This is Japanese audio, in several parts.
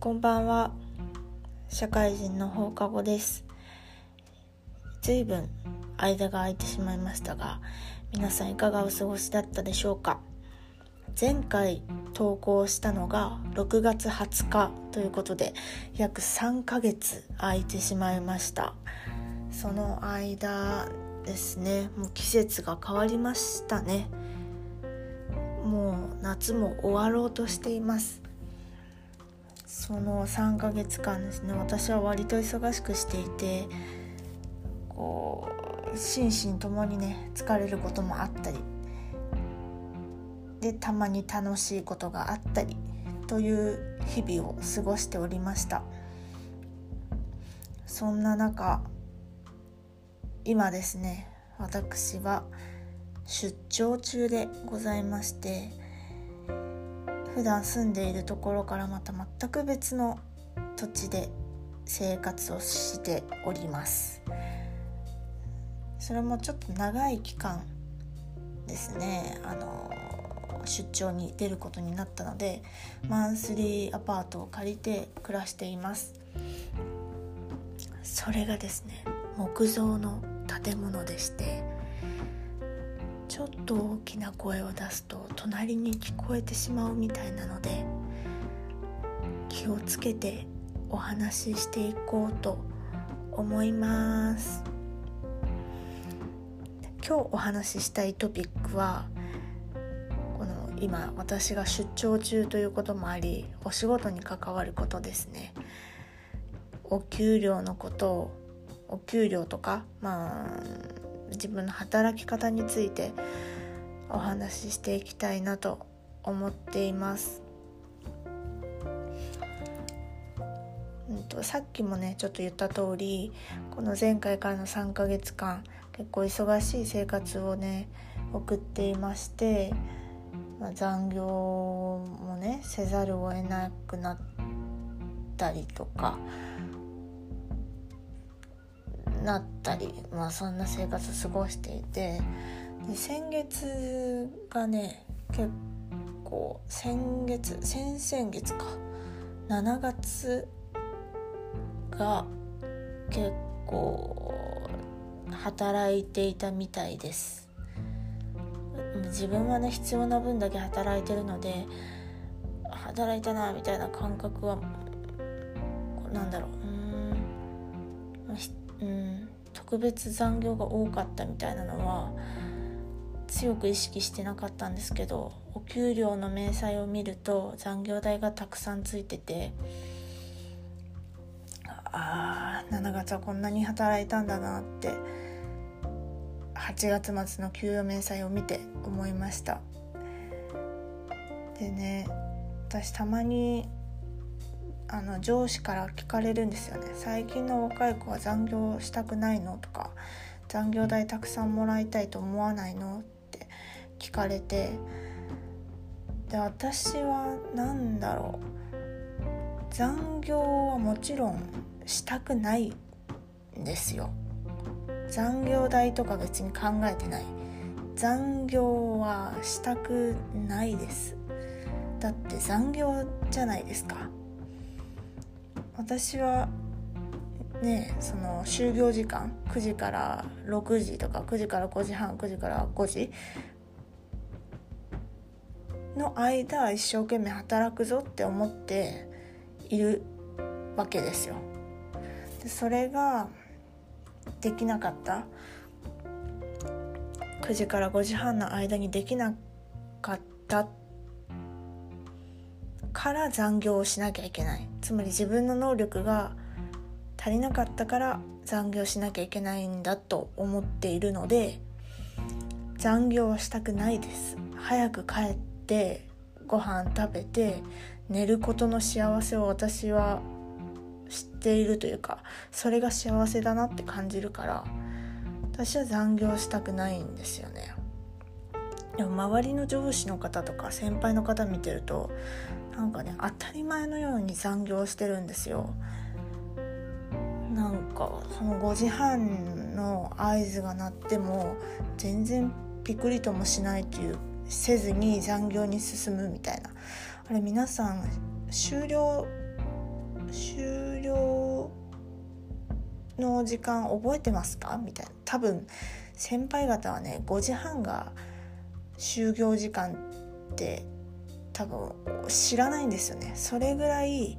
こんばんは。社会人の放課後です。随分間が空いてしまいましたが皆さんいかがお過ごしだったでしょうか？前回投稿したのが6月20日ということで約3ヶ月空いてしまいました。その間ですね。もう季節が変わりましたね。もう夏も終わろうとしています。その3ヶ月間ですね私は割と忙しくしていてこう心身ともにね疲れることもあったりでたまに楽しいことがあったりという日々を過ごしておりました。そんな中今ですね私は出張中でございまして普段住んでいるところからまた全く別の土地で生活をしております。それもちょっと長い期間ですね。あの出張に出ることになったのでマンスリーアパートを借りて暮らしています。それがですね木造の建物でしてちょっと大きな声を出すと隣に聞こえてしまうみたいなので気をつけてお話ししていこうと思います。今日お話ししたいトピックはこの今私が出張中ということもありお仕事に関わることですね。お給料のことをお給料とかまあ自分の働き方についてお話ししていきたいなと思っています。うんと、さっきもねちょっと言った通りこの前回からの3ヶ月間結構忙しい生活をね送っていまして、まあ、残業もねせざるを得なくなったりとかなったり、まあ、そんな生活を過ごしていてで先月がね結構先月先々月か。7月が結構働いていたみたいです。自分はね必要な分だけ働いてるので働いたなみたいな感覚はなんだろう。うん。うん。特別残業が多かったみたいなのは強く意識してなかったんですけどお給料の明細を見ると残業代がたくさんついててああ7月はこんなに働いたんだなって8月末の給与明細を見て思いました。でね私たまにあの上司から聞かれるんですよね。最近の若い子は残業したくないのとか残業代たくさんもらいたいと思わないのって聞かれてで私は何だろう。残業はもちろんしたくないんですよ。残業代とか別に考えてない。残業はしたくないです。だって残業じゃないですか。私はねその就業時間9時から6時とか9時から5時半9時から5時の間一生懸命働くぞって思っているわけですよ。でそれができなかった9時から5時半の間にできなかったってから残業をしなきゃいけない。つまり自分の能力が足りなかったから残業しなきゃいけないんだと思っているので残業はしたくないです。早く帰ってご飯食べて寝ることの幸せを私は知っているというかそれが幸せだなって感じるから私は残業したくないんですよね。でも周りの上司の方とか先輩の方見てるとなんかね当たり前のように残業してるんですよ。なんかその5時半の合図が鳴っても全然ピクリともしないというせずに残業に進むみたいな。あれ皆さん終了終了の時間覚えてますか？みたいな。多分先輩方はね5時半が就業時間って多分知らないんですよね。それぐらい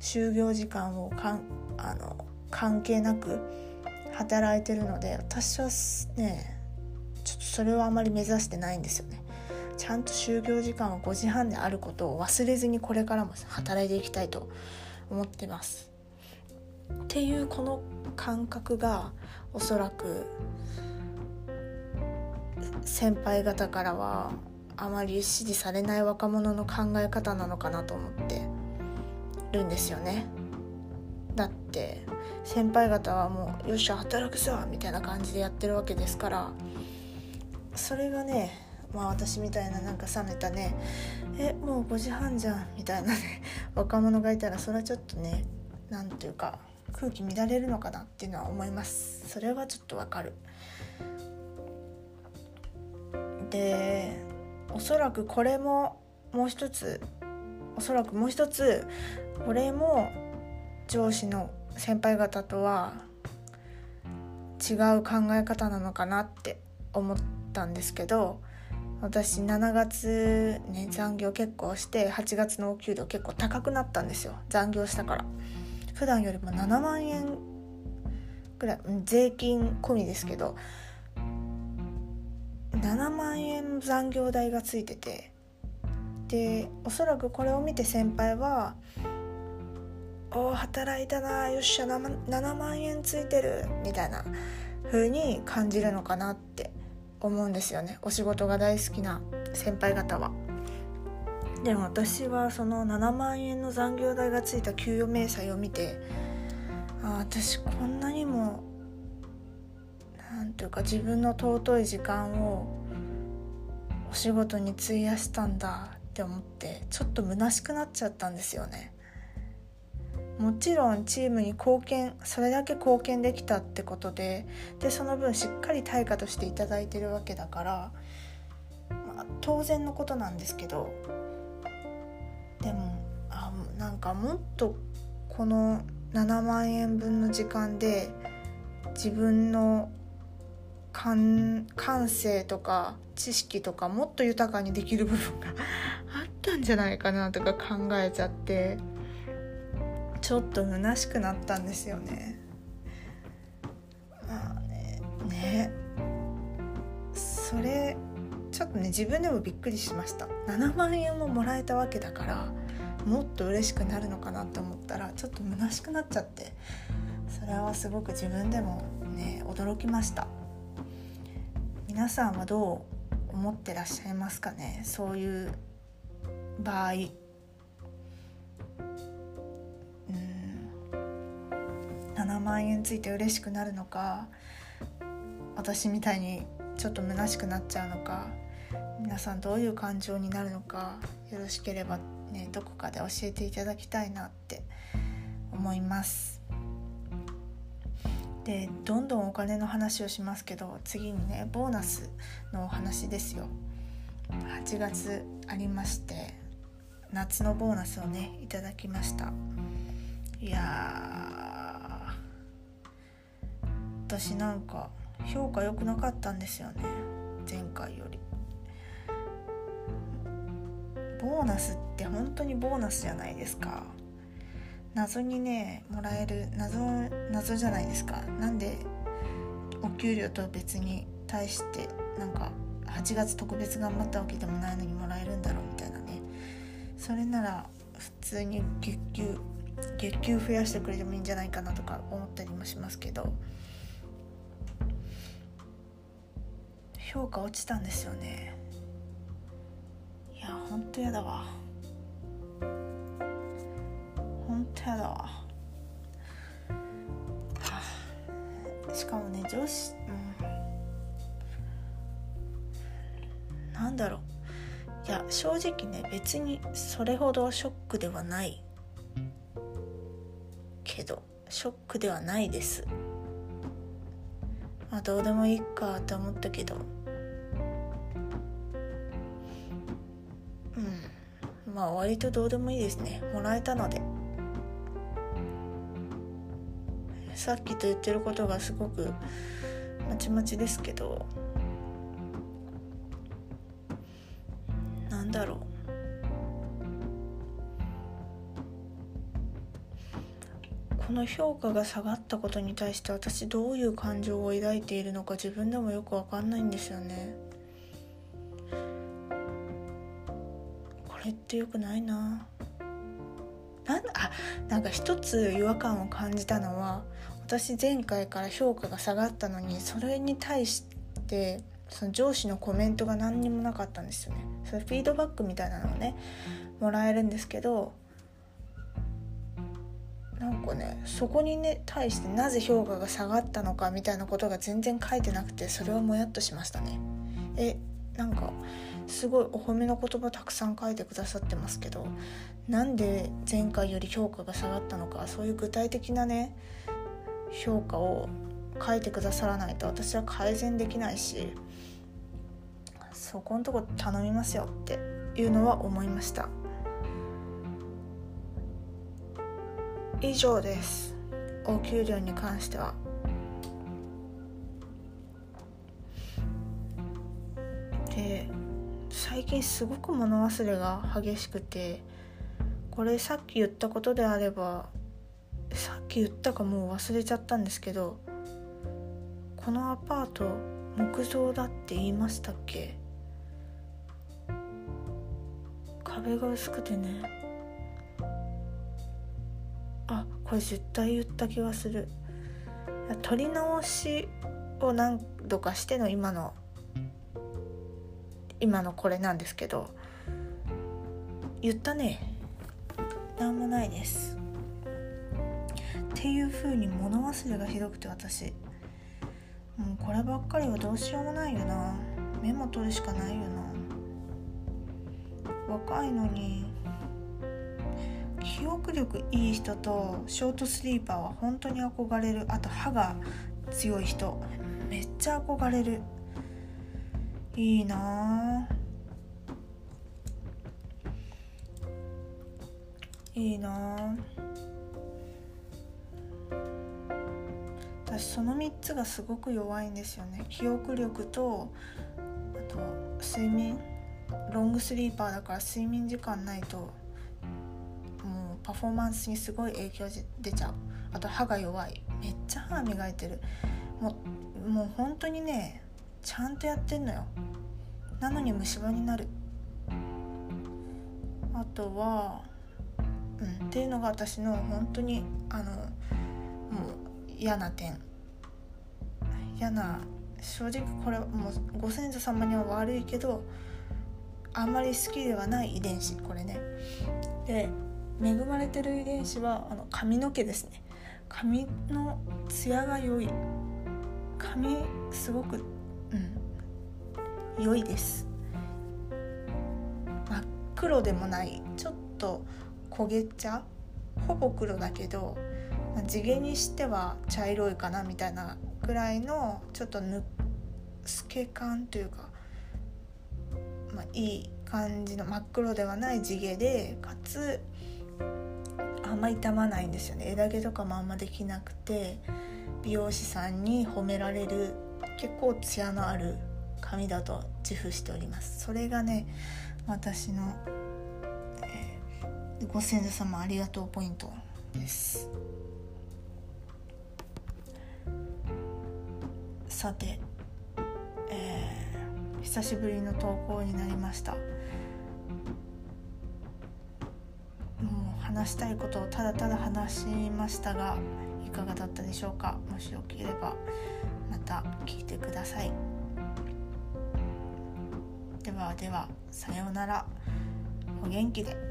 就業時間をかんあの関係なく働いてるので私はねちょっとそれはあまり目指してないんですよね。ちゃんと就業時間は5時半であることを忘れずにこれからも働いていきたいと思ってます。っていうこの感覚がおそらく先輩方からはあまり支持されない若者の考え方なのかなと思ってるんですよね。だって先輩方はもう「よっしゃ働くぞ!」みたいな感じでやってるわけですからそれがねまあ私みたいななんか冷めたね「えもう5時半じゃん」みたいなね 若者がいたらそれはちょっとね何ていうか空気乱れるのかなっていうのは思いますそれはちょっとわかるでおそらくこれももう一つおそらくもう一つこれも上司の先輩方とは違う考え方なのかなって思ったんですけど私7月ね残業結構して8月のお給料結構高くなったんですよ。残業したから。普段よりも7万円ぐらい税金込みですけど7万円残業代がついててでおそらくこれを見て先輩は「おお働いたなよっしゃ 7, 7万円ついてる」みたいな風に感じるのかなって思うんですよねお仕事が大好きな先輩方は。でも私はその7万円の残業代がついた給与明細を見てあ私こんなにも何ていうか自分の尊い時間をお仕事に費やしたんだって思ってちょっと虚しくなっちゃったんですよね。もちろんチームに貢献それだけ貢献できたってことででその分しっかり対価として頂いてるわけだから、まあ、当然のことなんですけどでもあなんかもっとこの7万円分の時間で自分の感感性とか知識とかもっと豊かにできる部分があったんじゃないかなとか考えちゃって。ちょっと虚しくなったんですよね。まあね。ね。それちょっとね自分でもびっくりしました。7万円ももらえたわけだからもっと嬉しくなるのかなって思ったらちょっと虚しくなっちゃって。それはすごく自分でもね驚きました。皆さんはどう思ってらっしゃいますかね？そういう場合。7万円ついて嬉しくなるのか私みたいにちょっと虚しくなっちゃうのか皆さんどういう感情になるのかよろしければねどこかで教えていただきたいなって思います。でどんどんお金の話をしますけど次にねボーナスのお話ですよ。8月ありまして夏のボーナスをねいただきました。いや私なんか評価良くなかったんですよね。前回より。ボーナスって本当にボーナスじゃないですか。謎にねもらえる謎謎じゃないですか。なんでお給料と別に対してなんか8月特別頑張ったわけでもないのにもらえるんだろうみたいなね。それなら普通に月給月給増やしてくれてもいいんじゃないかなとか思ったりもしますけど。評価落ちたんですよね。いやほんとやだわ。ほんとやだわ、はあ、しかもね上司うん。なんだろう。いや正直ね別にそれほどショックではない。けどショックではないです。まあどうでもいいかって思ったけど。うん。まあ割とどうでもいいですね。もらえたので。さっきと言ってることがすごくまちまちですけどなんだろう。この評価が下がったことに対して私どういう感情を抱いているのか自分でもよく分かんないんですよね。これってよくないな。なんあなんか一つ違和感を感じたのは私前回から評価が下がったのにそれに対してその上司のコメントが何にもなかったんですよね。それフィードバックみたいなのをねもらえるんですけどなんかねそこにね対してなぜ評価が下がったのかみたいなことが全然書いてなくてそれはもやっとしましたね。えなんかすごいお褒めの言葉たくさん書いてくださってますけどなんで前回より評価が下がったのかそういう具体的なね評価を書いてくださらないと私は改善できないしそこんとこ頼みますよっていうのは思いました。以上ですお給料に関してはで最近すごく物忘れが激しくてこれさっき言ったことであればさっき言ったかもう忘れちゃったんですけどこのアパート木造だって言いましたっけ？壁が薄くてね。あこれ絶対言った気がする。撮り直しを何度かしての今の今のこれなんですけど言ったね。何もないです。っていう風に物忘れがひどくて私。もうこればっかりはどうしようもないよな。メモ取るしかないよな。若いのに記憶力いい人とショートスリーパーは本当に憧れる。あと歯が強い人。めっちゃ憧れる。いいな。いいな。私その3つがすごく弱いんですよね。記憶力とあと睡眠。ロングスリーパーだから睡眠時間ないともうパフォーマンスにすごい影響出ちゃう。あと歯が弱い。めっちゃ歯磨いてる。もうもう本当にねちゃんとやってんのよ。なのに虫歯になる。あとはうんっていうのが私の本当にあのもう嫌な点。嫌な正直これもうご先祖様には悪いけどあんまり好きではない遺伝子これね。で恵まれてる遺伝子はあの髪の毛ですね。髪のツヤが良い。髪すごくうん。良いです。真っ黒でもないちょっと焦げ茶？ほぼ黒だけど、まあ、地毛にしては茶色いかなみたいなぐらいのちょっとぬ透け感というか、まあ、いい感じの真っ黒ではない地毛でかつあんま傷まないんですよね。枝毛とかもあんまできなくて美容師さんに褒められる結構ツヤのある髪だと自負しております。それがね私の、えー、ご先祖様ありがとうポイントです。さて、えー、久しぶりの投稿になりました。もう話したいことをただただ話しましたがいかがだったでしょうか？もしよければ。た聞いてください。ではではさようなら。お元気で。